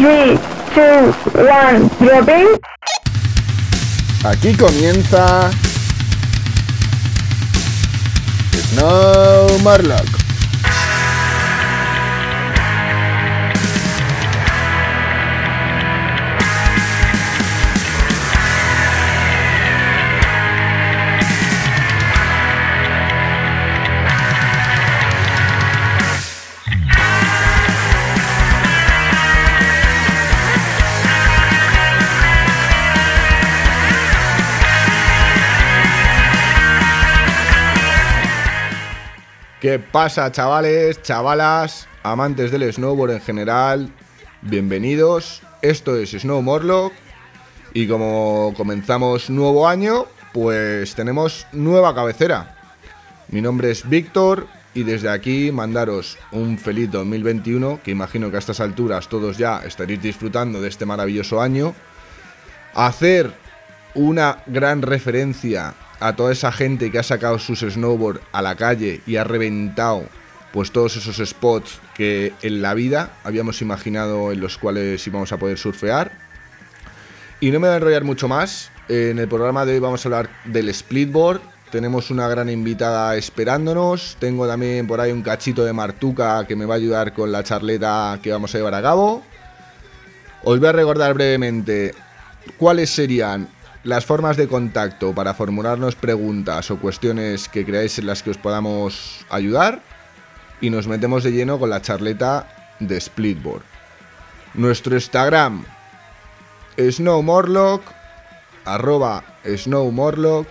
3, 2, 1, dropping. Aquí comienza Snow Marlock. ¿Qué pasa, chavales, chavalas, amantes del snowboard en general? Bienvenidos. Esto es Snow Morlock. Y como comenzamos nuevo año, pues tenemos nueva cabecera. Mi nombre es Víctor y desde aquí mandaros un feliz 2021, que imagino que a estas alturas todos ya estaréis disfrutando de este maravilloso año. Hacer una gran referencia a toda esa gente que ha sacado sus snowboard a la calle y ha reventado pues todos esos spots que en la vida habíamos imaginado en los cuales íbamos a poder surfear. Y no me voy a enrollar mucho más. En el programa de hoy vamos a hablar del splitboard. Tenemos una gran invitada esperándonos. Tengo también por ahí un cachito de Martuca que me va a ayudar con la charleta que vamos a llevar a cabo. Os voy a recordar brevemente cuáles serían las formas de contacto para formularnos preguntas o cuestiones que creáis en las que os podamos ayudar y nos metemos de lleno con la charleta de Splitboard. Nuestro Instagram snowmorlock arroba snowmorlock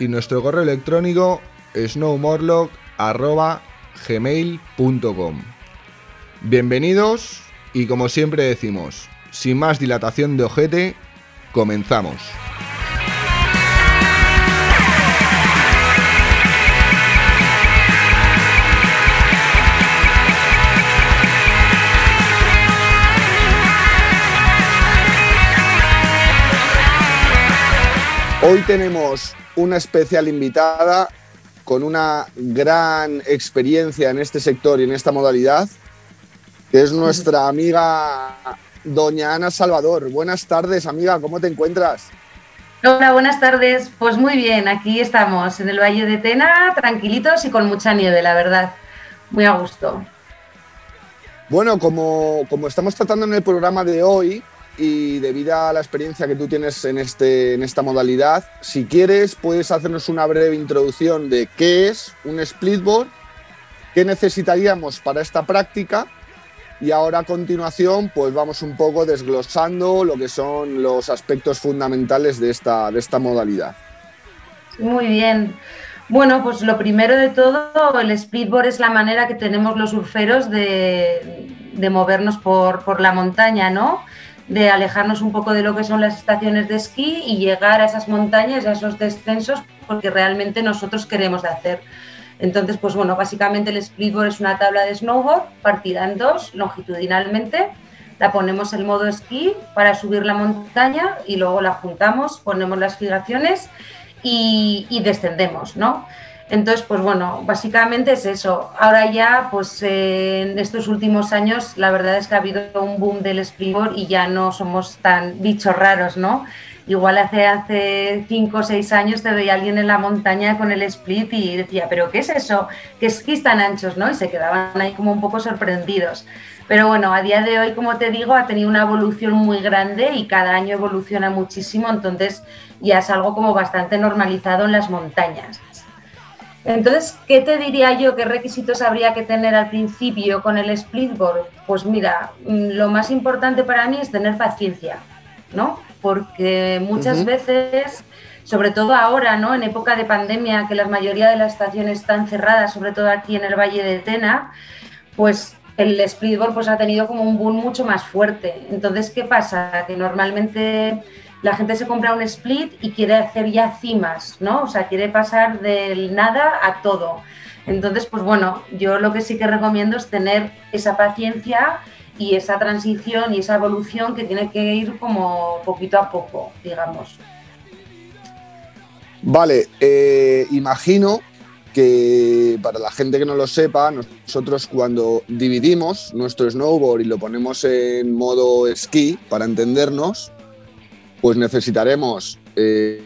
y nuestro correo electrónico snowmorlock arroba gmail.com. Bienvenidos y como siempre decimos, sin más dilatación de ojete, comenzamos. Hoy tenemos una especial invitada con una gran experiencia en este sector y en esta modalidad, que es nuestra amiga doña Ana Salvador. Buenas tardes, amiga, ¿cómo te encuentras? Hola, buenas tardes. Pues muy bien, aquí estamos en el Valle de Tena, tranquilitos y con mucha nieve, la verdad. Muy a gusto. Bueno, como, como estamos tratando en el programa de hoy, y debido a la experiencia que tú tienes en, este, en esta modalidad, si quieres puedes hacernos una breve introducción de qué es un splitboard, qué necesitaríamos para esta práctica y ahora a continuación pues vamos un poco desglosando lo que son los aspectos fundamentales de esta, de esta modalidad. Muy bien. Bueno, pues lo primero de todo, el splitboard es la manera que tenemos los surferos de, de movernos por, por la montaña, ¿no? De alejarnos un poco de lo que son las estaciones de esquí y llegar a esas montañas, a esos descensos, porque realmente nosotros queremos hacer. Entonces, pues bueno, básicamente el splitboard es una tabla de snowboard partida en dos longitudinalmente. La ponemos en modo esquí para subir la montaña y luego la juntamos, ponemos las fijaciones y, y descendemos, ¿no? Entonces, pues bueno, básicamente es eso. Ahora ya, pues en estos últimos años, la verdad es que ha habido un boom del springboard y ya no somos tan bichos raros, ¿no? Igual hace, hace cinco o seis años te veía alguien en la montaña con el split y decía, ¿pero qué es eso? ¿Qué esquís tan anchos, no? Y se quedaban ahí como un poco sorprendidos. Pero bueno, a día de hoy, como te digo, ha tenido una evolución muy grande y cada año evoluciona muchísimo, entonces ya es algo como bastante normalizado en las montañas. Entonces, ¿qué te diría yo? ¿Qué requisitos habría que tener al principio con el splitboard? Pues mira, mm, lo más importante para mí es tener paciencia, ¿no? Porque muchas veces, sobre todo ahora, ¿no? En época de pandemia, que la mayoría de las estaciones están cerradas, sobre todo aquí en el Valle de Tena, pues el splitboard pues ha tenido como un boom mucho más fuerte. Entonces, ¿qué pasa? Que normalmente la gente se compra un split y quiere hacer ya cimas, ¿no? O sea, quiere pasar del nada a todo. Entonces, pues bueno, yo lo que sí que recomiendo es tener esa paciencia y esa transición y esa evolución que tiene que ir como poquito a poco, digamos. Vale, eh, imagino que para la gente que no lo sepa, nosotros cuando dividimos nuestro snowboard y lo ponemos en modo esquí, para entendernos, pues necesitaremos eh,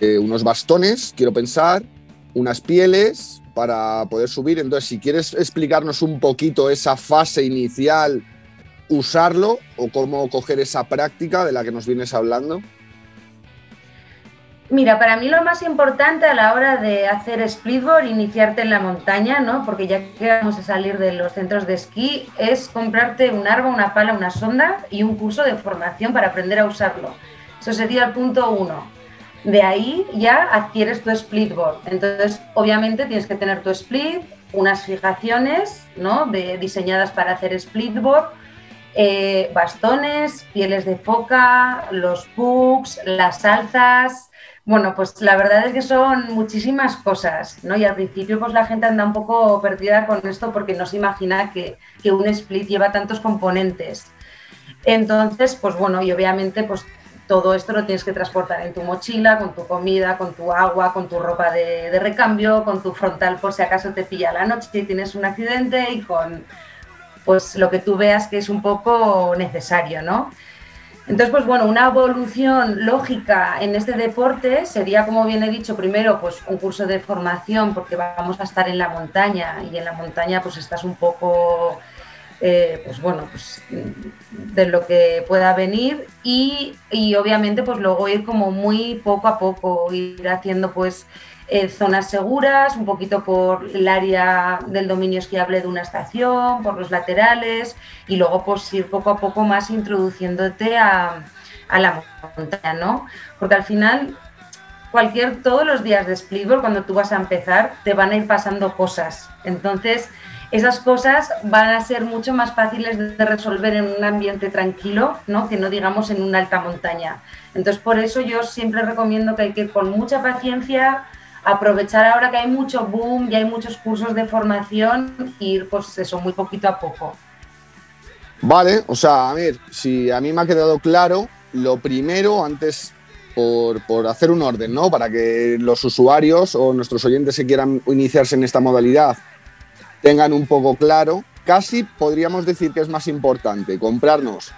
eh, unos bastones, quiero pensar, unas pieles para poder subir. Entonces, si quieres explicarnos un poquito esa fase inicial, usarlo o cómo coger esa práctica de la que nos vienes hablando. Mira, para mí lo más importante a la hora de hacer splitboard, iniciarte en la montaña, ¿no? Porque ya que vamos a salir de los centros de esquí, es comprarte un arma, una pala, una sonda y un curso de formación para aprender a usarlo. Eso sería el punto uno. De ahí ya adquieres tu splitboard. Entonces, obviamente tienes que tener tu split, unas fijaciones, ¿no? De, diseñadas para hacer splitboard, eh, bastones, pieles de foca, los pugs, las alzas, bueno, pues la verdad es que son muchísimas cosas, ¿no? Y al principio pues la gente anda un poco perdida con esto porque no se imagina que, un split lleva tantos componentes. Entonces, pues bueno, y obviamente pues todo esto lo tienes que transportar en tu mochila, con tu comida, con tu agua, con tu ropa de, recambio, con tu frontal por si acaso te pilla la noche y tienes un accidente y con pues lo que tú veas que es un poco necesario, ¿no? Entonces, pues bueno, una evolución lógica en este deporte sería, como bien he dicho, primero pues un curso de formación porque vamos a estar en la montaña y en la montaña pues estás un poco, eh, pues bueno, pues de lo que pueda venir y, y obviamente pues luego ir como muy poco a poco, ir haciendo pues eh, zonas seguras, un poquito por el área del dominio esquiable de una estación, por los laterales y luego pues ir poco a poco más introduciéndote a, la montaña, ¿no? Porque al final cualquier, todos los días de splitboard, cuando tú vas a empezar, te van a ir pasando cosas. Entonces, esas cosas van a ser mucho más fáciles de resolver en un ambiente tranquilo, ¿no? Que no digamos en una alta montaña. Entonces, por eso yo siempre recomiendo que hay que ir con mucha paciencia, aprovechar ahora que hay mucho boom y hay muchos cursos de formación, ir pues eso, muy poquito a poco. Vale, o sea, a ver, si a mí me ha quedado claro, lo primero, antes por, por, hacer un orden, ¿no? Para que los usuarios o nuestros oyentes que quieran iniciarse en esta modalidad tengan un poco claro, casi podríamos decir que es más importante comprarnos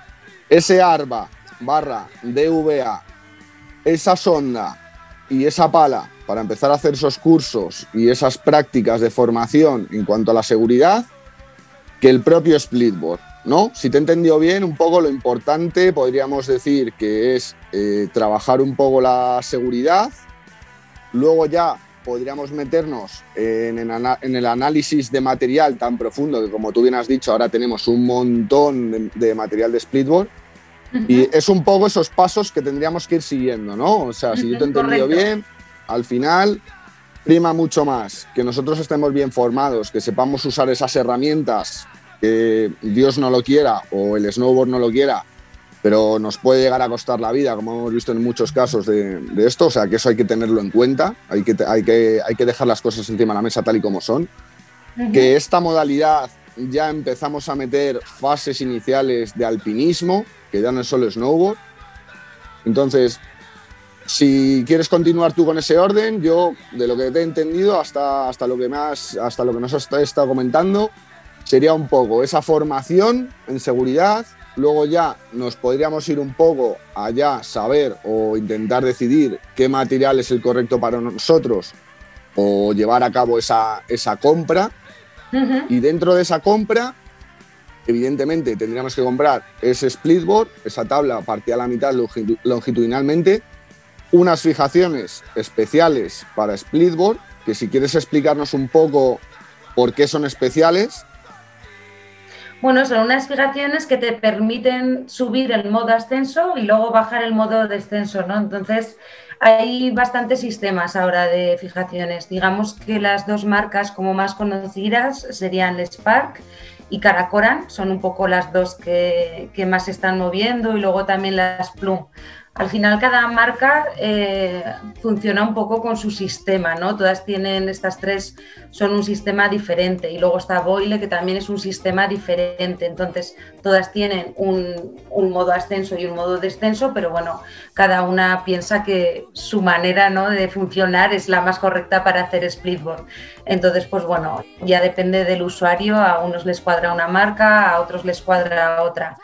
ese ARBA barra DVA, esa sonda y esa pala para empezar a hacer esos cursos y esas prácticas de formación en cuanto a la seguridad que el propio splitboard, ¿no? Si te he entendido bien, un poco lo importante podríamos decir que es eh, trabajar un poco la seguridad, luego ya podríamos meternos en, el análisis de material tan profundo que como tú bien has dicho, ahora tenemos un montón de, material de splitboard, y es un poco esos pasos que tendríamos que ir siguiendo, ¿no? O sea, si yo te he entendido bien, al final prima mucho más que nosotros estemos bien formados, que sepamos usar esas herramientas, que Dios no lo quiera o el snowboard no lo quiera, pero nos puede llegar a costar la vida, como hemos visto en muchos casos de, esto, o sea que eso hay que tenerlo en cuenta, hay que, hay, que, hay que dejar las cosas encima de la mesa tal y como son, que esta modalidad ya empezamos a meter fases iniciales de alpinismo, que ya no es solo snowboard, entonces si quieres continuar tú con ese orden, yo de lo que te he entendido hasta, hasta, lo, que más, hasta lo que nos has estado comentando, sería un poco esa formación en seguridad, luego ya nos podríamos ir un poco allá, saber o intentar decidir qué material es el correcto para nosotros o llevar a cabo esa, esa compra. Y dentro de esa compra, evidentemente tendríamos que comprar ese splitboard, esa tabla partida a la mitad longitudinalmente, unas fijaciones especiales para splitboard, que si quieres explicarnos un poco por qué son especiales. Bueno, son unas fijaciones que te permiten subir el modo ascenso y luego bajar el modo descenso, ¿no? Entonces, hay bastantes sistemas ahora de fijaciones. Digamos que las dos marcas como más conocidas serían Spark y Caracoran, son un poco las dos que, que más se están moviendo y luego también las Plum. Al final cada marca eh, funciona un poco con su sistema, ¿no? Todas tienen, estas tres son un sistema diferente y luego está Boile que también es un sistema diferente, entonces todas tienen un, modo ascenso y un modo descenso, pero bueno, cada una piensa que su manera ¿no? de funcionar es la más correcta para hacer splitboard. Entonces, pues bueno, ya depende del usuario, a unos les cuadra una marca, a otros les cuadra otra.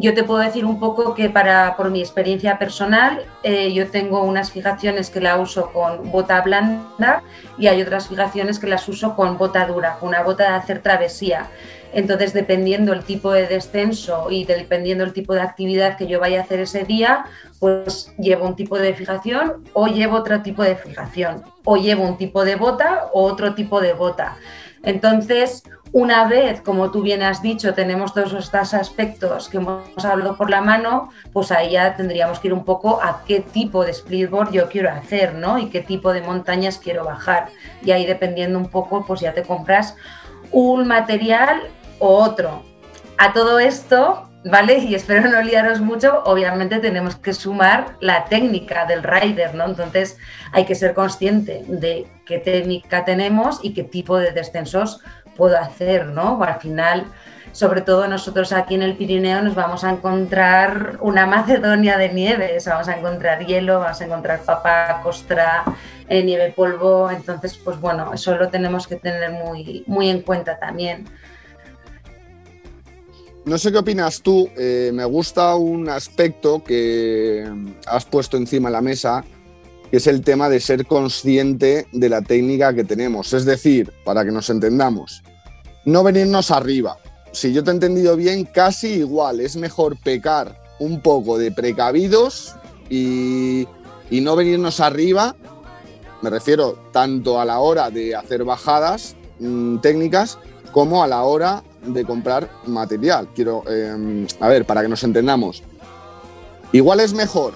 Yo te puedo decir un poco que para, por mi experiencia personal, eh, yo tengo unas fijaciones que la uso con bota blanda y hay otras fijaciones que las uso con bota dura, una bota de hacer travesía. Entonces, dependiendo el tipo de descenso y dependiendo el tipo de actividad que yo vaya a hacer ese día, pues llevo un tipo de fijación o llevo otro tipo de fijación, o llevo un tipo de bota o otro tipo de bota. Entonces, una vez, como tú bien has dicho, tenemos todos estos aspectos que hemos hablado por la mano, pues ahí ya tendríamos que ir un poco a qué tipo de splitboard yo quiero hacer, ¿no? Y qué tipo de montañas quiero bajar. Y ahí dependiendo un poco, pues ya te compras un material o otro. A todo esto, ¿vale? Y espero no liaros mucho, obviamente tenemos que sumar la técnica del rider, ¿no? Entonces hay que ser consciente de qué técnica tenemos y qué tipo de descensos puedo hacer, ¿no? Al final, sobre todo nosotros aquí en el Pirineo nos vamos a encontrar una Macedonia de nieves, vamos a encontrar hielo, vamos a encontrar papa, costra, eh, nieve polvo, entonces pues bueno, eso lo tenemos que tener muy, muy en cuenta también. No sé qué opinas tú, eh, me gusta un aspecto que has puesto encima de la mesa, que es el tema de ser consciente de la técnica que tenemos. Es decir, para que nos entendamos, no venirnos arriba. Si yo te he entendido bien, casi igual. Es mejor pecar un poco de precavidos y, no venirnos arriba. Me refiero tanto a la hora de hacer bajadas mm, técnicas como a la hora de comprar material. Quiero, em, a ver, para que nos entendamos. Igual es mejor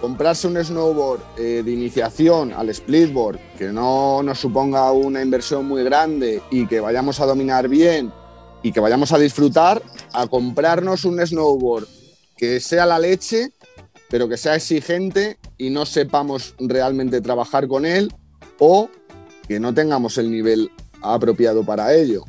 comprarse un snowboard eh, de iniciación al splitboard que no nos suponga una inversión muy grande y que vayamos a dominar bien y que vayamos a disfrutar, a comprarnos un snowboard que sea la leche, pero que sea exigente y no sepamos realmente trabajar con él o que no tengamos el nivel apropiado para ello.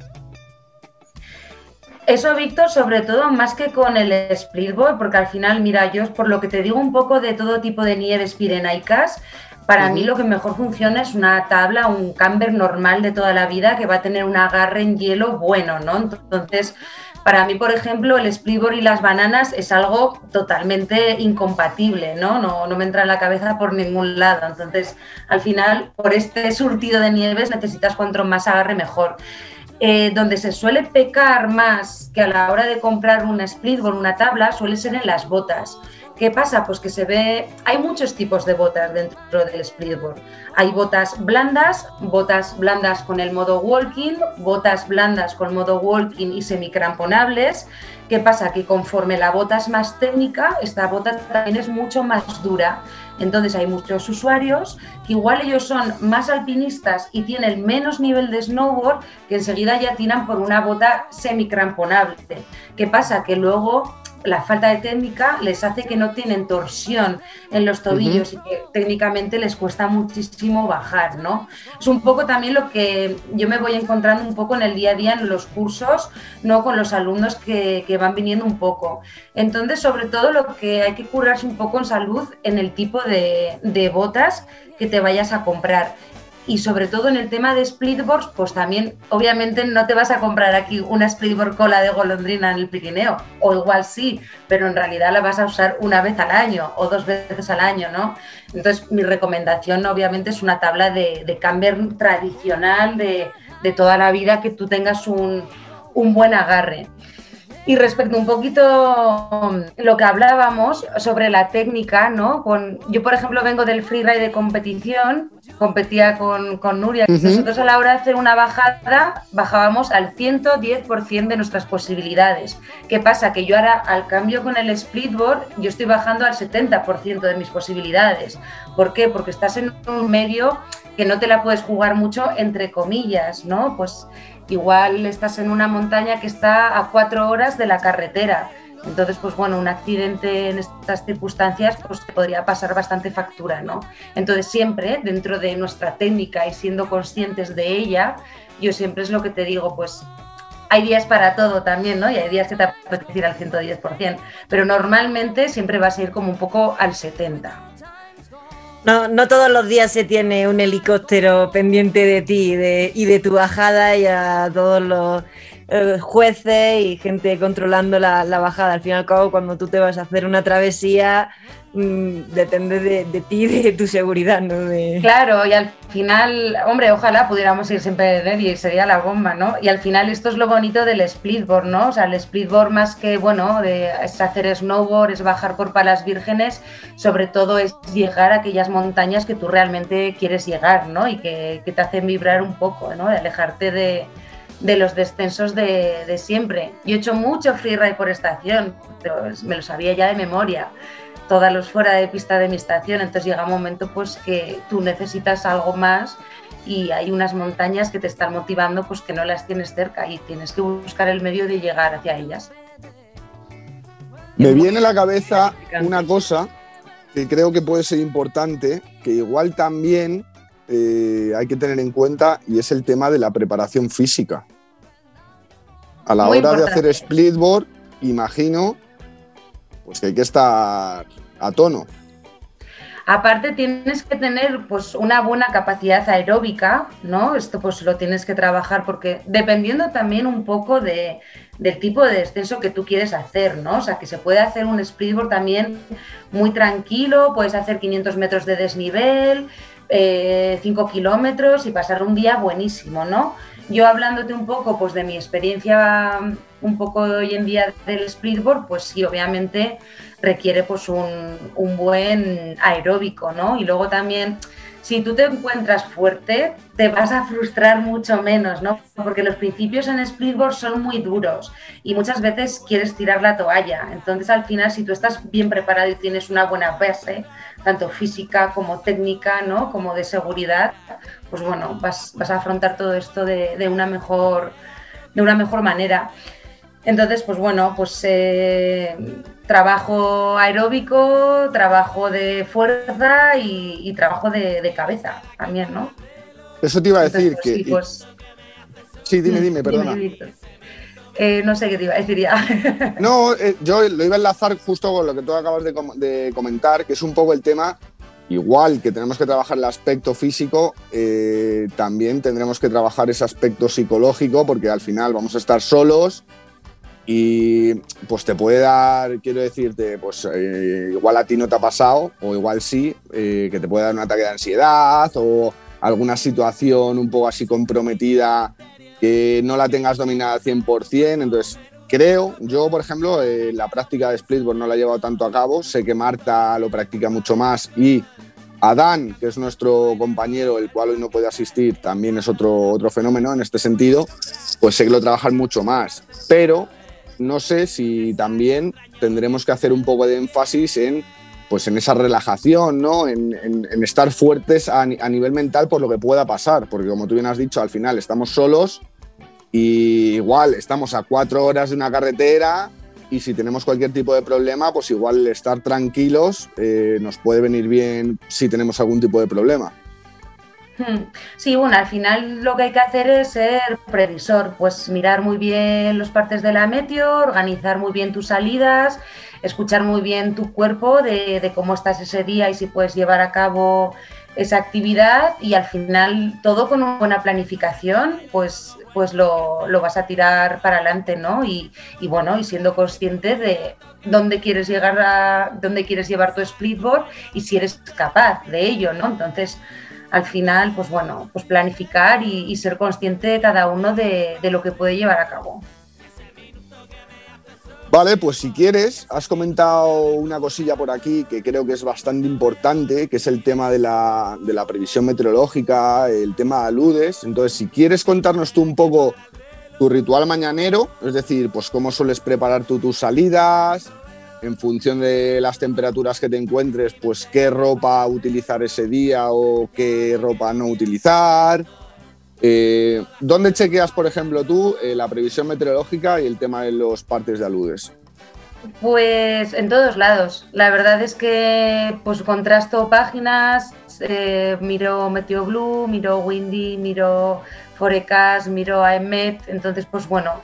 Eso, Víctor, sobre todo más que con el splitboard, porque al final, mira, yo por lo que te digo un poco de todo tipo de nieves pirenaicas, para mí lo que mejor funciona es una tabla, un camber normal de toda la vida que va a tener un agarre en hielo bueno, ¿no? Entonces, para mí, por ejemplo, el splitboard y las bananas es algo totalmente incompatible, ¿no? ¿no? No me entra en la cabeza por ningún lado. Entonces, al final, por este surtido de nieves necesitas cuanto más agarre mejor. Eh, donde se suele pecar más que a la hora de comprar una splitboard, una tabla, suele ser en las botas. ¿Qué pasa? Pues que se ve, hay muchos tipos de botas dentro del splitboard. Hay botas blandas, botas blandas con el modo walking, botas blandas con modo walking y semicramponables. ¿Qué pasa? Que conforme la bota es más técnica, esta bota también es mucho más dura. Entonces hay muchos usuarios que igual ellos son más alpinistas y tienen menos nivel de snowboard que enseguida ya tiran por una bota semicramponable. ¿Qué pasa? Que luego la falta de técnica les hace que no tienen torsión en los tobillos y que técnicamente les cuesta muchísimo bajar, ¿no? Es un poco también lo que yo me voy encontrando un poco en el día a día en los cursos, ¿no? Con los alumnos que, van viniendo un poco. Entonces, sobre todo lo que hay que curarse un poco en salud en el tipo de, de botas que te vayas a comprar y sobre todo en el tema de splitboards, pues también obviamente no te vas a comprar aquí una splitboard cola de golondrina en el Pirineo, o igual sí, pero en realidad la vas a usar una vez al año o dos veces al año, ¿no? Entonces mi recomendación obviamente es una tabla de, de camber tradicional de, de, toda la vida que tú tengas un, un buen agarre. Y respecto un poquito mm, lo que hablábamos sobre la técnica, ¿no? Con, yo, por ejemplo, vengo del freeride de competición, competía con, con Nuria. Nosotros a la hora de hacer una bajada bajábamos al 110% de nuestras posibilidades. ¿Qué pasa? Que yo ahora, al cambio con el splitboard, yo estoy bajando al 70% de mis posibilidades. ¿Por qué? Porque estás en un medio que no te la puedes jugar mucho entre comillas, ¿no? Pues igual estás en una montaña que está a cuatro horas de la carretera. Entonces, pues bueno, un accidente en estas circunstancias pues podría pasar bastante factura, ¿no? Entonces, siempre dentro de nuestra técnica y siendo conscientes de ella, yo siempre es lo que te digo, pues hay días para todo también, ¿no? Y hay días que te apetece ir al 110%, pero normalmente siempre vas a ir como un poco al 70%. No, no todos los días se tiene un helicóptero pendiente de ti y de tu bajada y a todos los eh, jueces y gente controlando la, bajada. Al fin y al cabo, cuando tú te vas a hacer una travesía, mm, depende de, ti, de tu seguridad, ¿no? Claro, y al final, hombre, ojalá pudiéramos ir siempre de y sería la bomba, ¿no? Y al final esto es lo bonito del splitboard, ¿no? O sea, el splitboard más que, bueno, de, es hacer snowboard, es bajar por palas vírgenes, sobre todo es llegar a aquellas montañas que tú realmente quieres llegar, ¿no? Y que, que te hacen vibrar un poco, ¿no? De alejarte de de los descensos de, siempre. Yo he hecho mucho freeride por estación, pero me lo sabía ya de memoria, todos los fuera de pista de mi estación, entonces llega un momento pues que tú necesitas algo más y hay unas montañas que te están motivando pues que no las tienes cerca y tienes que buscar el medio de llegar hacia ellas. Me viene a la cabeza una cosa que creo que puede ser importante, que igual también eh, hay que tener en cuenta y es el tema de la preparación física. A la hora de hacer splitboard, imagino pues que hay que estar a tono. Aparte tienes que tener pues una buena capacidad aeróbica, ¿no? Esto pues lo tienes que trabajar porque dependiendo también un poco de, del tipo de descenso que tú quieres hacer, ¿no? O sea, que se puede hacer un splitboard también muy tranquilo, puedes hacer 500 metros de desnivel, 5 eh, kilómetros y pasar un día buenísimo, ¿no? Yo hablándote un poco pues, de mi experiencia un poco hoy en día del splitboard, pues sí, obviamente requiere pues un, un buen aeróbico, ¿no? Y luego también si tú te encuentras fuerte, te vas a frustrar mucho menos, ¿no? Porque los principios en splitboard son muy duros y muchas veces quieres tirar la toalla. Entonces, al final, si tú estás bien preparado y tienes una buena base, tanto física como técnica, ¿no? Como de seguridad, pues bueno, vas, a afrontar todo esto de, una mejor, de una mejor manera. Entonces, pues bueno, pues eh, trabajo aeróbico, trabajo de fuerza y, trabajo de, cabeza también, ¿no? Eso te iba a decir que... Sí, pues, sí, dime, dime, perdona. Eh, no sé qué te iba a decir ya. no, eh, yo lo iba a enlazar justo con lo que tú acabas de, comentar, que es un poco el tema igual que tenemos que trabajar el aspecto físico, también tendremos que trabajar ese aspecto psicológico, porque al final vamos a estar solos, y pues te puede dar, quiero decirte, pues eh, igual a ti no te ha pasado, o igual sí, eh, que te puede dar un ataque de ansiedad o alguna situación un poco así comprometida que no la tengas dominada al 100%. Entonces, creo, yo por ejemplo, eh, la práctica de splitboard no la he llevado tanto a cabo, sé que Marta lo practica mucho más y Adán, que es nuestro compañero, el cual hoy no puede asistir, también es otro, otro fenómeno en este sentido, pues sé que lo trabajan mucho más. Pero no sé si también tendremos que hacer un poco de énfasis en, pues en esa relajación, ¿no? En, estar fuertes a, nivel mental por lo que pueda pasar, porque como tú bien has dicho, al final estamos solos y igual estamos a cuatro horas de una carretera y si tenemos cualquier tipo de problema, pues igual estar tranquilos eh, nos puede venir bien si tenemos algún tipo de problema. Hmm. Sí, bueno, al final lo que hay que hacer es ser previsor, pues mirar muy bien los partes de la meteo, organizar muy bien tus salidas, escuchar muy bien tu cuerpo de, cómo estás ese día y si puedes llevar a cabo esa actividad y al final todo con una buena planificación, pues, pues lo, vas a tirar para adelante, ¿no? Y, y, bueno, y siendo consciente de dónde quieres llegar a, dónde quieres llevar tu splitboard y si eres capaz de ello, ¿no? Entonces, al final, pues bueno, pues planificar y, ser consciente de cada uno de, lo que puede llevar a cabo. Vale, pues si quieres, has comentado una cosilla por aquí que creo que es bastante importante, que es el tema de la, de la previsión meteorológica, el tema de aludes. Entonces, si quieres contarnos tú un poco tu ritual mañanero, es decir, pues cómo sueles preparar tú tus salidas, en función de las temperaturas que te encuentres, pues qué ropa utilizar ese día o qué ropa no utilizar. Eh, ¿Dónde chequeas, por ejemplo, tú eh, la previsión meteorológica y el tema de los partes de aludes? Pues en todos lados. La verdad es que pues contrasto páginas, eh, miro Meteo Blue, miro Windy, miro Forecast, miro AEMET. Entonces, pues bueno,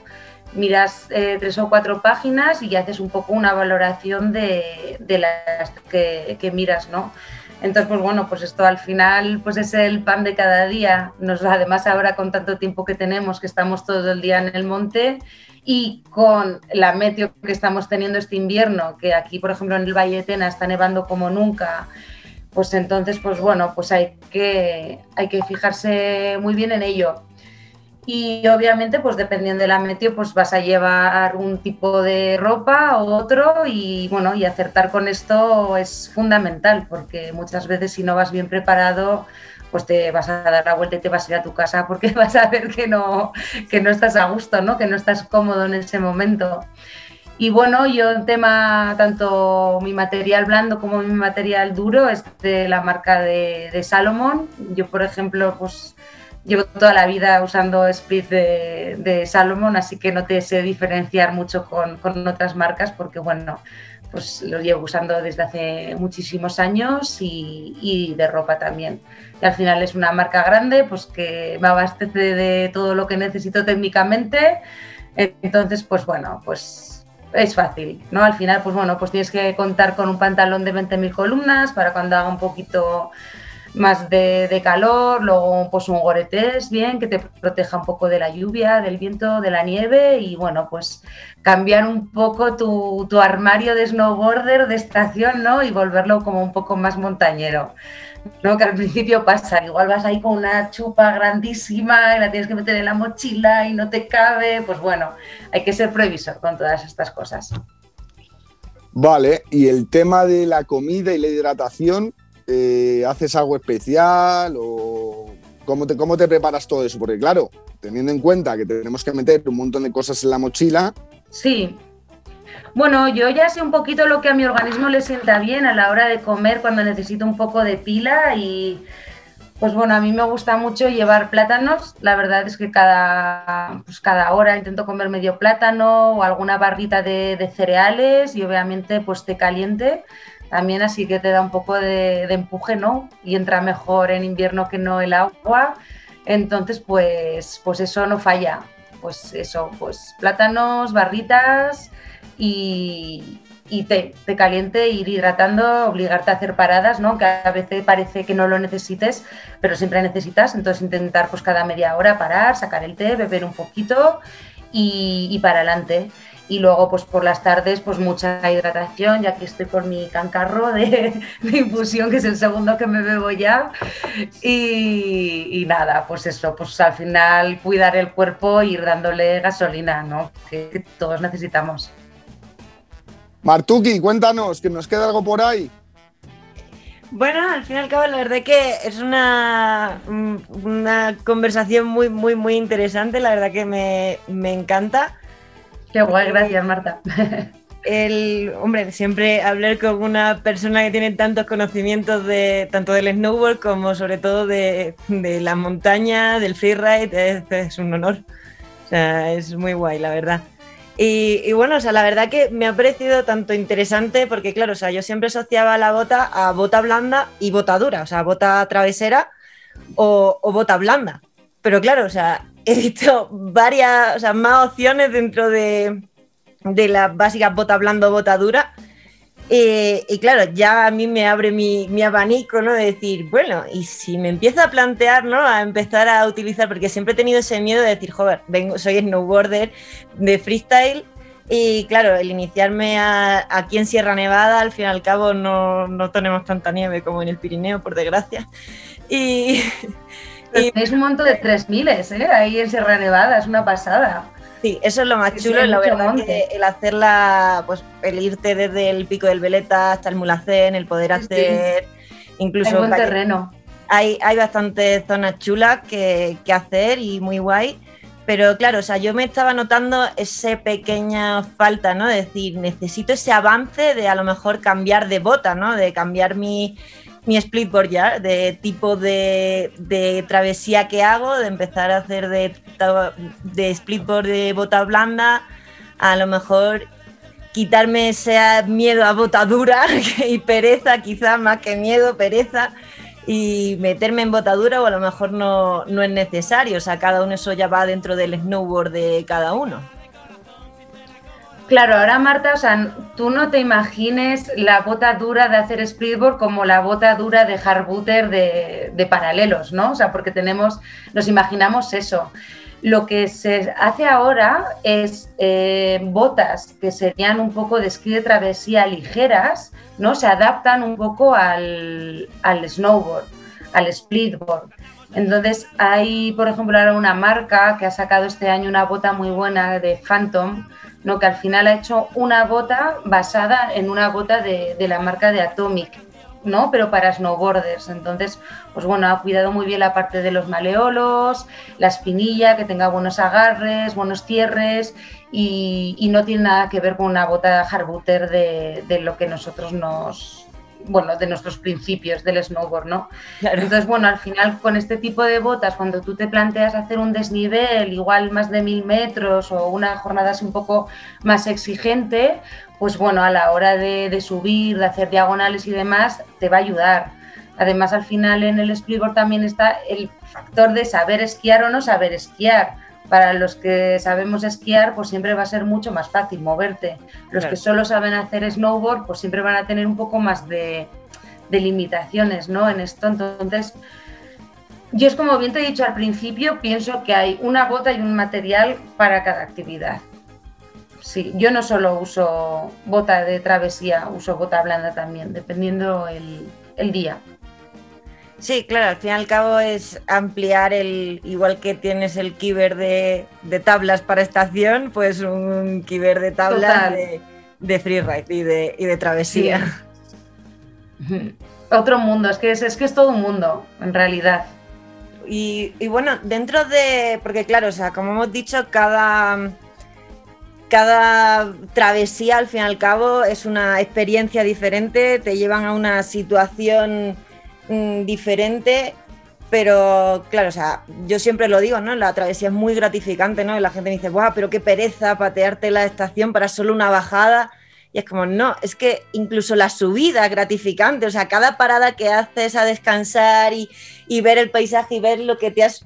miras eh, tres o cuatro páginas y haces un poco una valoración de, las que, miras, ¿no? Entonces, pues bueno, pues esto al final pues es el pan de cada día. Nos, además, ahora con tanto tiempo que tenemos, que estamos todo el día en el monte y con la meteo que estamos teniendo este invierno, que aquí, por ejemplo, en el Valle de Tena está nevando como nunca, pues entonces, pues bueno, pues hay que, hay que fijarse muy bien en ello. Y obviamente, pues dependiendo de la meteo, pues vas a llevar un tipo de ropa o otro y bueno, y acertar con esto es fundamental porque muchas veces si no vas bien preparado, pues te vas a dar la vuelta y te vas a ir a tu casa porque vas a ver que no, que no estás a gusto, ¿no? que no estás cómodo en ese momento. Y bueno, yo en tema, tanto mi material blando como mi material duro es de la marca de, de Salomon. Yo, por ejemplo, pues llevo toda la vida usando split de, de, Salomon, así que no te sé diferenciar mucho con, con, otras marcas porque, bueno, pues los llevo usando desde hace muchísimos años y, y, de ropa también. Y al final es una marca grande, pues que me abastece de todo lo que necesito técnicamente. Entonces, pues bueno, pues es fácil, ¿no? Al final, pues bueno, pues tienes que contar con un pantalón de 20.000 columnas para cuando haga un poquito más de, de, calor, luego pues un goretés bien que te proteja un poco de la lluvia, del viento, de la nieve y bueno, pues cambiar un poco tu, tu armario de snowboarder de estación, ¿no? Y volverlo como un poco más montañero. ¿no? Que al principio pasa, igual vas ahí con una chupa grandísima y la tienes que meter en la mochila y no te cabe, pues bueno, hay que ser previsor con todas estas cosas. Vale, y el tema de la comida y la hidratación, eh, ¿haces algo especial o cómo te, cómo te preparas todo eso? Porque claro, teniendo en cuenta que tenemos que meter un montón de cosas en la mochila. Sí. Bueno, yo ya sé un poquito lo que a mi organismo le sienta bien a la hora de comer cuando necesito un poco de pila y pues bueno, a mí me gusta mucho llevar plátanos. La verdad es que cada, pues cada hora intento comer medio plátano o alguna barrita de, cereales y obviamente pues té caliente también así que te da un poco de, empuje, ¿no? Y entra mejor en invierno que no el agua. Entonces, pues, pues eso no falla. Pues eso, pues plátanos, barritas y, y té, té caliente, ir hidratando, obligarte a hacer paradas, ¿no? Que a veces parece que no lo necesites, pero siempre necesitas. Entonces intentar pues cada media hora parar, sacar el té, beber un poquito y, y para adelante y luego pues por las tardes pues mucha hidratación, ya que estoy por mi cancarro de, de infusión, que es el segundo que me bebo ya. Y, y, nada, pues eso, pues al final cuidar el cuerpo e ir dándole gasolina, ¿no? Que, que todos necesitamos. Martuki, cuéntanos, que nos queda algo por ahí. Bueno, al fin y al cabo, la verdad que es una, una conversación muy, muy, muy interesante. La verdad que me, me encanta. Qué guay, gracias Marta. El, hombre, siempre hablar con una persona que tiene tantos conocimientos de tanto del snowboard como sobre todo de, la montaña, del freeride, es, un honor. O sea, es muy guay, la verdad. Y, y, bueno, o sea, la verdad que me ha parecido tanto interesante porque, claro, o sea, yo siempre asociaba la bota a bota blanda y bota dura, o sea, bota travesera o, o bota blanda. Pero claro, o sea, he visto varias, o sea, más opciones dentro de, de las básicas bota blando, bota dura. Eh, y claro, ya a mí me abre mi, abanico, ¿no? De decir, bueno, y si me empiezo a plantear, ¿no? A empezar a utilizar, porque siempre he tenido ese miedo de decir, joder, vengo, soy snowboarder de freestyle. Y claro, el iniciarme aquí en Sierra Nevada, al fin y al cabo no, no tenemos tanta nieve como en el Pirineo, por desgracia. Y, y tenéis un monto de 3000, ¿eh? Ahí en Sierra Nevada, es una pasada. Sí, eso es lo más chulo, la verdad que el hacerla, pues el irte desde el pico del Veleta hasta el Mulacén, el poder hacer sí. incluso... Hay buen terreno. Hay, hay bastantes zonas chulas que, que, hacer y muy guay, pero claro, o sea, yo me estaba notando esa pequeña falta, ¿no? De decir, necesito ese avance de a lo mejor cambiar de bota, ¿no? De cambiar mi, mi splitboard ya, de tipo de, de, travesía que hago, de empezar a hacer de, de splitboard de bota blanda, a lo mejor quitarme ese miedo a botadura y pereza, quizás más que miedo, pereza, y meterme en botadura o a lo mejor no, no es necesario. O sea, cada uno eso ya va dentro del snowboard de cada uno. Claro, ahora Marta, o sea, tú no te imagines la bota dura de hacer splitboard como la bota dura de hardbooter de, paralelos, ¿no? O sea, porque tenemos, nos imaginamos eso. Lo que se hace ahora es eh, botas que serían un poco de esquí de travesía ligeras, ¿no? Se adaptan un poco al, al snowboard, al splitboard. Entonces hay, por ejemplo, ahora una marca que ha sacado este año una bota muy buena de Phantom, ¿no? que al final ha hecho una bota basada en una bota de, de la marca de Atomic, ¿no? Pero para snowboarders. Entonces, pues bueno, ha cuidado muy bien la parte de los maleolos, la espinilla, que tenga buenos agarres, buenos cierres y, no tiene nada que ver con una bota hardbooter de, de lo que nosotros nos, bueno, de nuestros principios del snowboard, ¿no? Claro. Entonces, bueno, al final con este tipo de botas, cuando tú te planteas hacer un desnivel, igual más de mil metros o una jornada así un poco más exigente, pues bueno, a la hora de, de subir, de hacer diagonales y demás, te va a ayudar. Además, al final en el splitboard también está el factor de saber esquiar o no saber esquiar. Para los que sabemos esquiar, pues siempre va a ser mucho más fácil moverte. Los Claro. que solo saben hacer snowboard, pues siempre van a tener un poco más de, de limitaciones, ¿no? En esto, entonces, yo es como bien te he dicho al principio, pienso que hay una bota y un material para cada actividad. Sí, yo no solo uso bota de travesía, uso bota blanda también, dependiendo el, el día. Sí, claro, al fin y al cabo es ampliar el, igual que tienes el kiber de, de tablas para estación, pues un kiber de tablas de, de freeride y de, y de travesía. Otro mundo, es que es, es que es todo un mundo, en realidad. Y, y bueno, dentro de, porque claro, o sea, como hemos dicho, cada, cada travesía al fin y al cabo es una experiencia diferente, te llevan a una situación mm, diferente, pero claro, o sea, yo siempre lo digo, ¿no? La travesía es muy gratificante, ¿no? Y la gente me dice, ¡guau! Pero qué pereza patearte la estación para solo una bajada. Y es como, no, es que incluso la subida es gratificante, o sea, cada parada que haces a descansar y, y ver el paisaje y ver lo que te has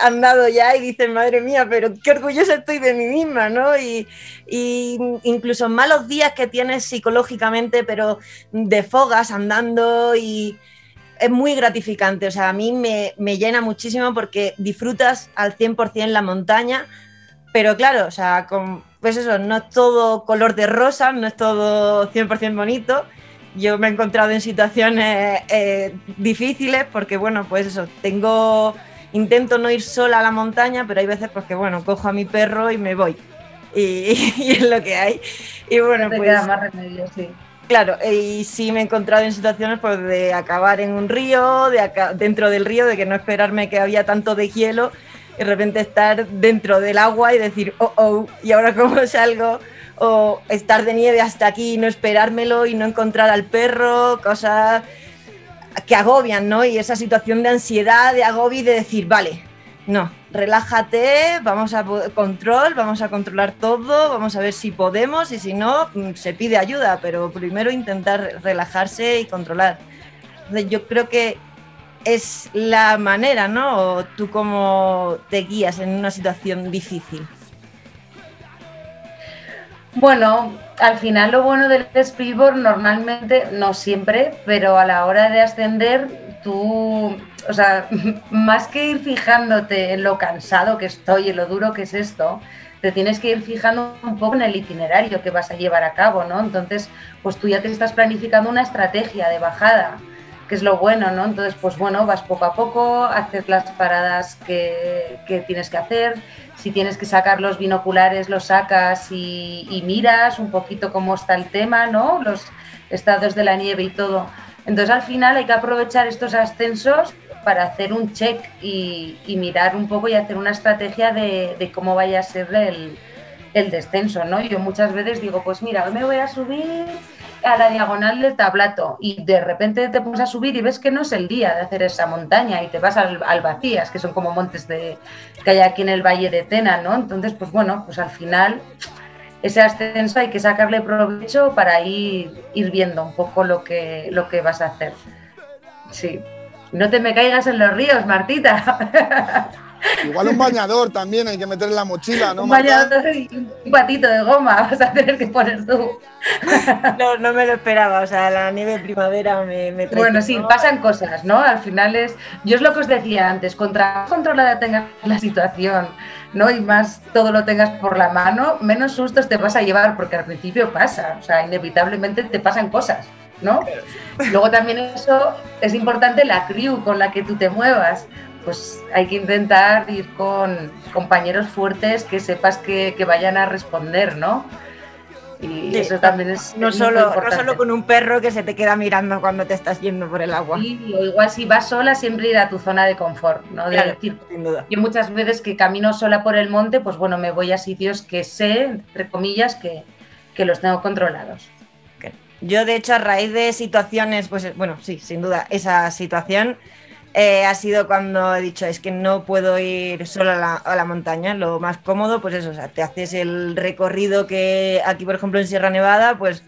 andado ya y dices, madre mía, pero qué orgullosa estoy de mí misma, ¿no? Y, y incluso malos días que tienes psicológicamente, pero de fogas andando y es muy gratificante, o sea, a mí me, me llena muchísimo porque disfrutas al 100% la montaña, pero claro, o sea, con, pues eso, no es todo color de rosa, no es todo 100% bonito. Yo me he encontrado en situaciones eh, difíciles porque, bueno, pues eso, tengo, intento no ir sola a la montaña, pero hay veces pues que, bueno, cojo a mi perro y me voy. Y, y es lo que hay. Y bueno, Te pues queda más remedio, sí. Claro, y sí me he encontrado en situaciones pues, de acabar en un río, de aca- dentro del río, de que no esperarme que había tanto de hielo y de repente estar dentro del agua y decir, oh, oh, ¿y ahora cómo salgo? O estar de nieve hasta aquí y no esperármelo y no encontrar al perro, cosas que agobian, ¿no? Y esa situación de ansiedad, de agobio y de decir, vale, no, relájate, vamos a control, vamos a controlar todo, vamos a ver si podemos y si no, mm, se pide ayuda, pero primero intentar relajarse y controlar. Entonces, yo creo que es la manera, ¿no? O tú cómo te guías en una situación difícil. Bueno, al final lo bueno del speedboard normalmente, no siempre, pero a la hora de ascender, tú, o sea, más que ir fijándote en lo cansado que estoy, en lo duro que es esto, te tienes que ir fijando un poco en el itinerario que vas a llevar a cabo, ¿no? Entonces, pues tú ya te estás planificando una estrategia de bajada, que es lo bueno, ¿no? Entonces, pues bueno, vas poco a poco, haces las paradas que, que tienes que hacer, si tienes que sacar los binoculares, los sacas y, y miras un poquito cómo está el tema, ¿no? Los estados de la nieve y todo. Entonces al final hay que aprovechar estos ascensos para hacer un check y, mirar un poco y hacer una estrategia de, cómo vaya a ser el, descenso, ¿no? Yo muchas veces digo, pues mira, hoy me voy a subir a la diagonal del tablato y de repente te pones a subir y ves que no es el día de hacer esa montaña y te vas al, al vacías, que son como montes que hay aquí en el Valle de Tena, ¿no? Entonces, pues bueno, pues al final ese ascenso hay que sacarle provecho para ir, ir viendo un poco lo que, lo que vas a hacer. Sí. No te me caigas en los ríos, Martita. Igual un bañador también hay que meter en la mochila, ¿no? un Marta? bañador y un patito de goma vas a tener que poner tú. No, no me lo esperaba, o sea, la nieve de primavera me, me Bueno, sí, pasan cosas, ¿no? Al final es. Yo es lo que os decía antes, contra más controlada tengas la situación, ¿no? Y más todo lo tengas por la mano, menos sustos te vas a llevar, porque al principio pasa, o sea, inevitablemente te pasan cosas, ¿no? Luego también eso es importante la crew con la que tú te muevas. Pues hay que intentar ir con compañeros fuertes que sepas que, que vayan a responder, ¿no? Y eso también es. No solo, no solo con un perro que se te queda mirando cuando te estás yendo por el agua. Sí, o igual si vas sola, siempre ir a tu zona de confort, ¿no? De Claro, decir, sin duda. yo muchas veces que camino sola por el monte, pues bueno, me voy a sitios que sé, entre comillas, que, que los tengo controlados. Yo, de hecho, a raíz de situaciones, pues bueno, sí, sin duda, esa situación eh, ha sido cuando he dicho, es que no puedo ir solo a la, a la montaña, lo más cómodo, pues eso, o sea, te haces el recorrido que aquí, por ejemplo, en Sierra Nevada, pues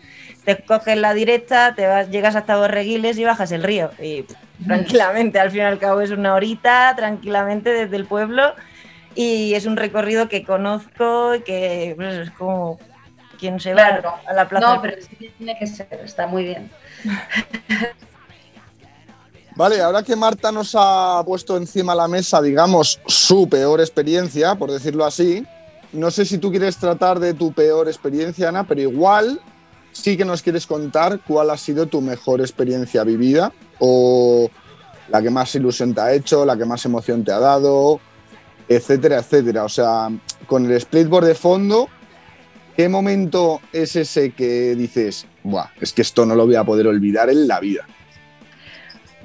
te coges la directa, te vas, llegas hasta Borreguiles y bajas el río. Y tranquilamente, al fin y al cabo es una horita, tranquilamente desde el pueblo, y es un recorrido que conozco y que pues, es como quien se va Claro. a la plaza. No, pero sí tiene que ser, está muy bien. Vale, ahora que Marta nos ha puesto encima la mesa, digamos, su peor experiencia, por decirlo así, no sé si tú quieres tratar de tu peor experiencia, Ana, pero igual sí que nos quieres contar cuál ha sido tu mejor experiencia vivida o la que más ilusión te ha hecho, la que más emoción te ha dado, etcétera, etcétera. O sea, con el splitboard de fondo, ¿qué momento es ese que dices, Buah, es que esto no lo voy a poder olvidar en la vida?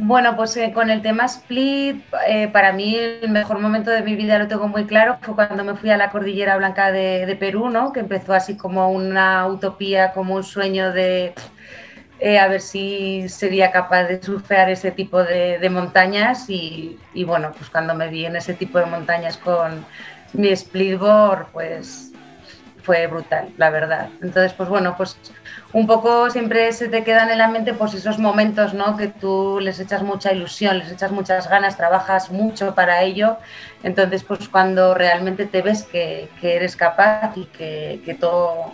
Bueno, pues eh, con el tema split, eh, para mí el mejor momento de mi vida lo tengo muy claro, fue cuando me fui a la Cordillera Blanca de, Perú, ¿no? Que empezó así como una utopía, como un sueño de eh, a ver si sería capaz de surfear ese tipo de, de montañas y, y, bueno, pues cuando me vi en ese tipo de montañas con mi splitboard, pues fue brutal, la verdad. Entonces, pues bueno, pues un poco siempre se te quedan en la mente pues esos momentos, ¿no? Que tú les echas mucha ilusión, les echas muchas ganas, trabajas mucho para ello. Entonces, pues cuando realmente te ves que, eres capaz y que, todo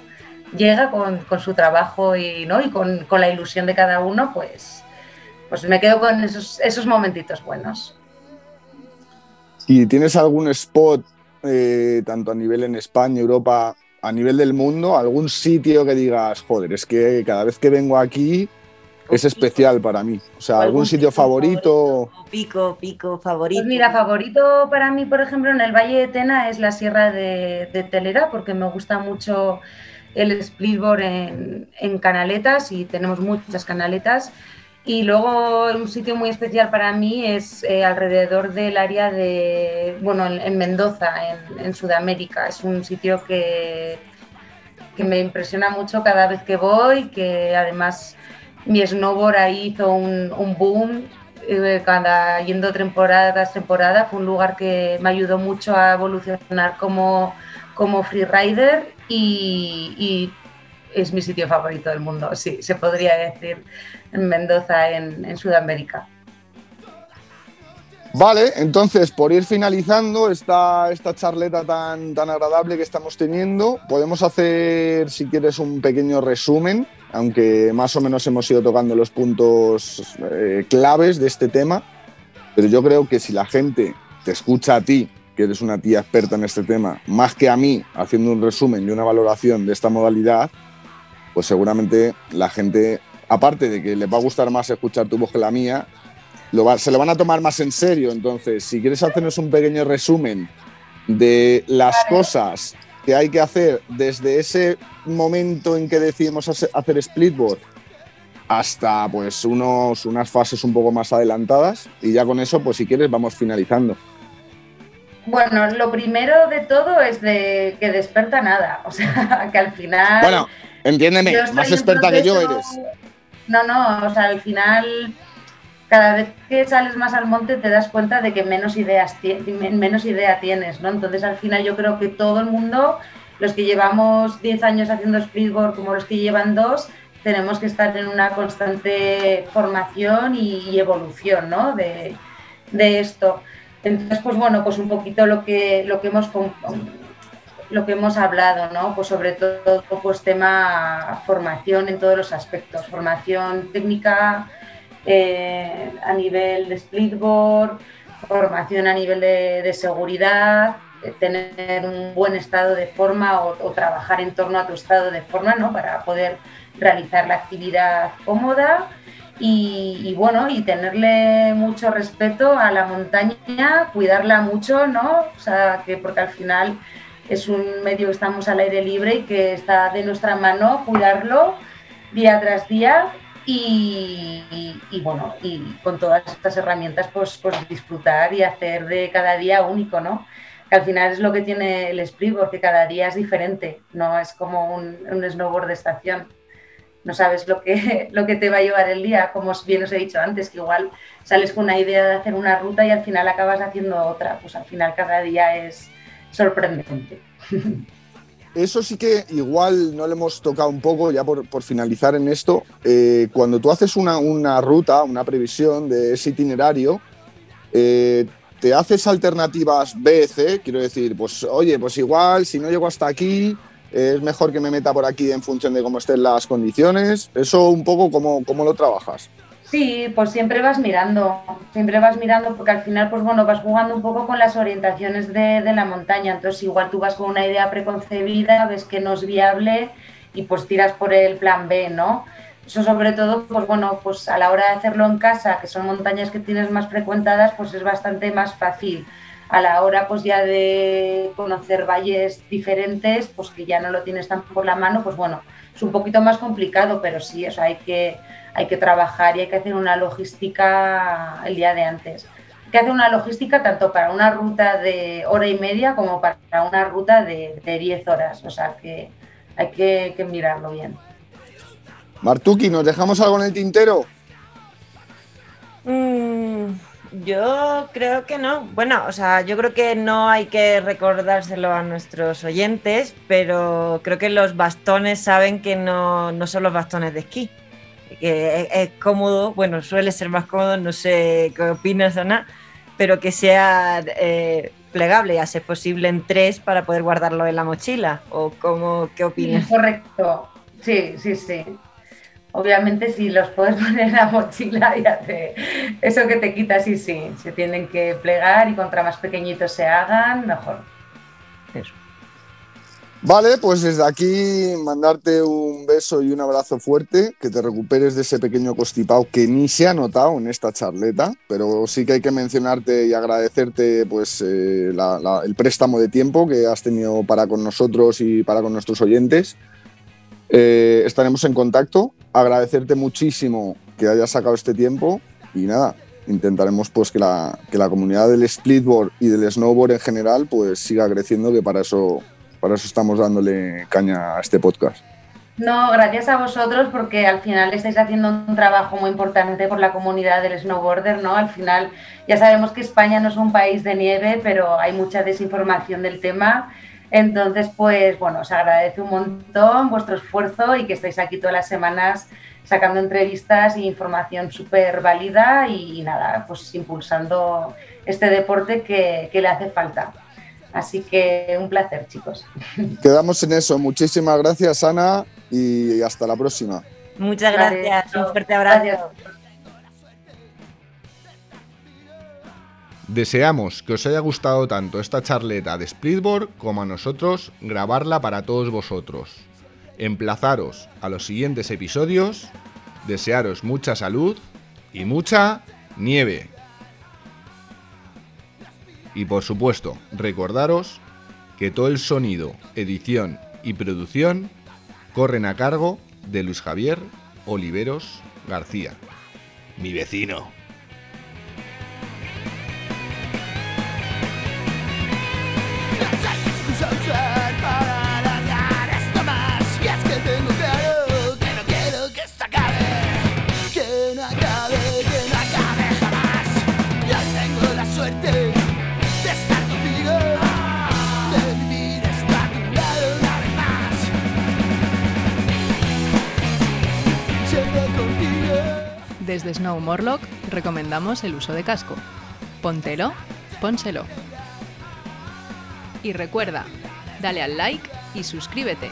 llega con, su trabajo y, ¿no? y con, la ilusión de cada uno, pues, pues me quedo con esos, esos momentitos buenos. ¿Y tienes algún spot, eh, tanto a nivel en España, Europa, a nivel del mundo, algún sitio que digas, joder, es que cada vez que vengo aquí es especial para mí? O sea, algún, algún sitio favorito? favorito. Pico, pico, favorito. Pues mira, favorito para mí, por ejemplo, en el Valle de Tena es la Sierra de, de Telera, porque me gusta mucho el splitboard en, en, canaletas y tenemos muchas canaletas. Y luego un sitio muy especial para mí es eh, alrededor del área de, bueno, en, en Mendoza, en, en, Sudamérica. Es un sitio que, que me impresiona mucho cada vez que voy, que además mi snowboard ahí hizo un, un boom. Eh, cada yendo temporada tras temporada fue un lugar que me ayudó mucho a evolucionar como, como freerider y, y es mi sitio favorito del mundo, sí, se podría decir, en Mendoza, en, Sudamérica. Vale, entonces, por ir finalizando esta, esta charleta tan, tan agradable que estamos teniendo, podemos hacer, si quieres, un pequeño resumen, aunque más o menos hemos ido tocando los puntos eh, claves de este tema, pero yo creo que si la gente te escucha a ti, que eres una tía experta en este tema, más que a mí, haciendo un resumen y una valoración de esta modalidad, pues seguramente la gente, aparte de que les va a gustar más escuchar tu voz que la mía, lo va, se lo van a tomar más en serio. Entonces, si quieres hacernos un pequeño resumen de las cosas que hay que hacer desde ese momento en que decidimos hacer splitboard hasta pues unos, unas fases un poco más adelantadas y ya con eso, pues si quieres, vamos finalizando. Bueno, lo primero de todo es de que desperta nada, o sea, que al final... Bueno, entiéndeme, más experta que yo eres. No, no, o sea, al final, cada vez que sales más al monte te das cuenta de que menos ideas menos idea tienes, ¿no? Entonces, al final yo creo que todo el mundo los que llevamos 10 años haciendo splitboard como los que llevan dos, tenemos que estar en una constante formación y, evolución ¿no? de, de, esto. Entonces, pues bueno, pues un poquito lo que, lo que hemos lo que hemos hablado, ¿no? Pues sobre todo pues tema formación en todos los aspectos, formación técnica eh, a nivel de splitboard, formación a nivel de, seguridad, tener un buen estado de forma o, trabajar en torno a tu estado de forma, ¿no? Para poder realizar la actividad cómoda y, bueno, y tenerle mucho respeto a la montaña, cuidarla mucho, ¿no? O sea, que porque al final es un medio que estamos al aire libre y que está de nuestra mano cuidarlo día tras día y, bueno, y con todas estas herramientas pues, pues disfrutar y hacer de cada día único, ¿no? Que al final es lo que tiene el split, porque cada día es diferente, no es como un, un snowboard de estación. No sabes lo que, lo que te va a llevar el día, como bien os he dicho antes, que igual sales con una idea de hacer una ruta y al final acabas haciendo otra. Pues al final cada día es, sorprendente. Eso sí que igual no le hemos tocado un poco, ya por, finalizar en esto, eh, cuando tú haces una, una, ruta, una previsión de ese itinerario, eh, te haces alternativas B, C, quiero decir, pues oye, pues igual si no llego hasta aquí, es mejor que me meta por aquí en función de cómo estén las condiciones. Eso un poco, ¿cómo, cómo lo trabajas? Sí, pues siempre vas mirando, siempre vas mirando porque al final, pues bueno, vas jugando un poco con las orientaciones de, la montaña. Entonces, igual tú vas con una idea preconcebida, ves que no es viable y pues tiras por el plan B, ¿no? Eso sobre todo, pues bueno, pues a la hora de hacerlo en casa, que son montañas que tienes más frecuentadas, pues es bastante más fácil. A la hora pues ya de conocer valles diferentes, pues que ya no lo tienes tan por la mano, pues bueno, es un poquito más complicado, pero sí, o hay que hay que trabajar y hay que hacer una logística el día de antes. Hay que hacer una logística tanto para una ruta de hora y media como para una ruta de, de 10 horas. O sea que hay que, mirarlo bien. Martuki, ¿nos dejamos algo en el tintero? Mm, yo creo que no. Bueno, o sea, yo creo que no hay que recordárselo a nuestros oyentes, pero creo que los bastones saben que no, no son los bastones de esquí que es, cómodo, bueno, suele ser más cómodo, no sé qué opinas, Ana, pero que sea eh, plegable a ser posible en tres para poder guardarlo en la mochila. ¿O cómo, qué opinas? correcto, sí, sí, sí. Obviamente si los puedes poner en la mochila ya te... Eso que te quita, sí, sí. Se tienen que plegar y contra más pequeñitos se hagan, mejor. Eso. Vale, pues desde aquí mandarte un beso y un abrazo fuerte, que te recuperes de ese pequeño constipado que ni se ha notado en esta charleta, pero sí que hay que mencionarte y agradecerte pues eh, el préstamo de tiempo que has tenido para con nosotros y para con nuestros oyentes. Eh, estaremos en contacto, agradecerte muchísimo que hayas sacado este tiempo y nada, intentaremos pues que la, que la comunidad del splitboard y del snowboard en general pues siga creciendo, que para eso para eso estamos dándole caña a este podcast. No, gracias a vosotros porque al final estáis haciendo un trabajo muy importante por la comunidad del snowboarder, ¿no? Al final ya sabemos que España no es un país de nieve, pero hay mucha desinformación del tema. Entonces, pues bueno, os agradece un montón vuestro esfuerzo y que estáis aquí todas las semanas sacando entrevistas e información súper válida y, nada, pues impulsando este deporte que le hace falta. Así que un placer, chicos. Quedamos en eso. Muchísimas gracias, Ana, y hasta la próxima. Muchas gracias. Un fuerte abrazo. Deseamos que os haya gustado tanto esta charleta de Splitboard como a nosotros grabarla para todos vosotros. Emplazaros a los siguientes episodios, desearos mucha salud y mucha nieve. Y por supuesto, recordaros que todo el sonido, edición y producción corren a cargo de Luis Javier Oliveros García, mi vecino. Snow Morlock recomendamos el uso de casco. Póntelo, pónselo. Y recuerda, dale al like y suscríbete.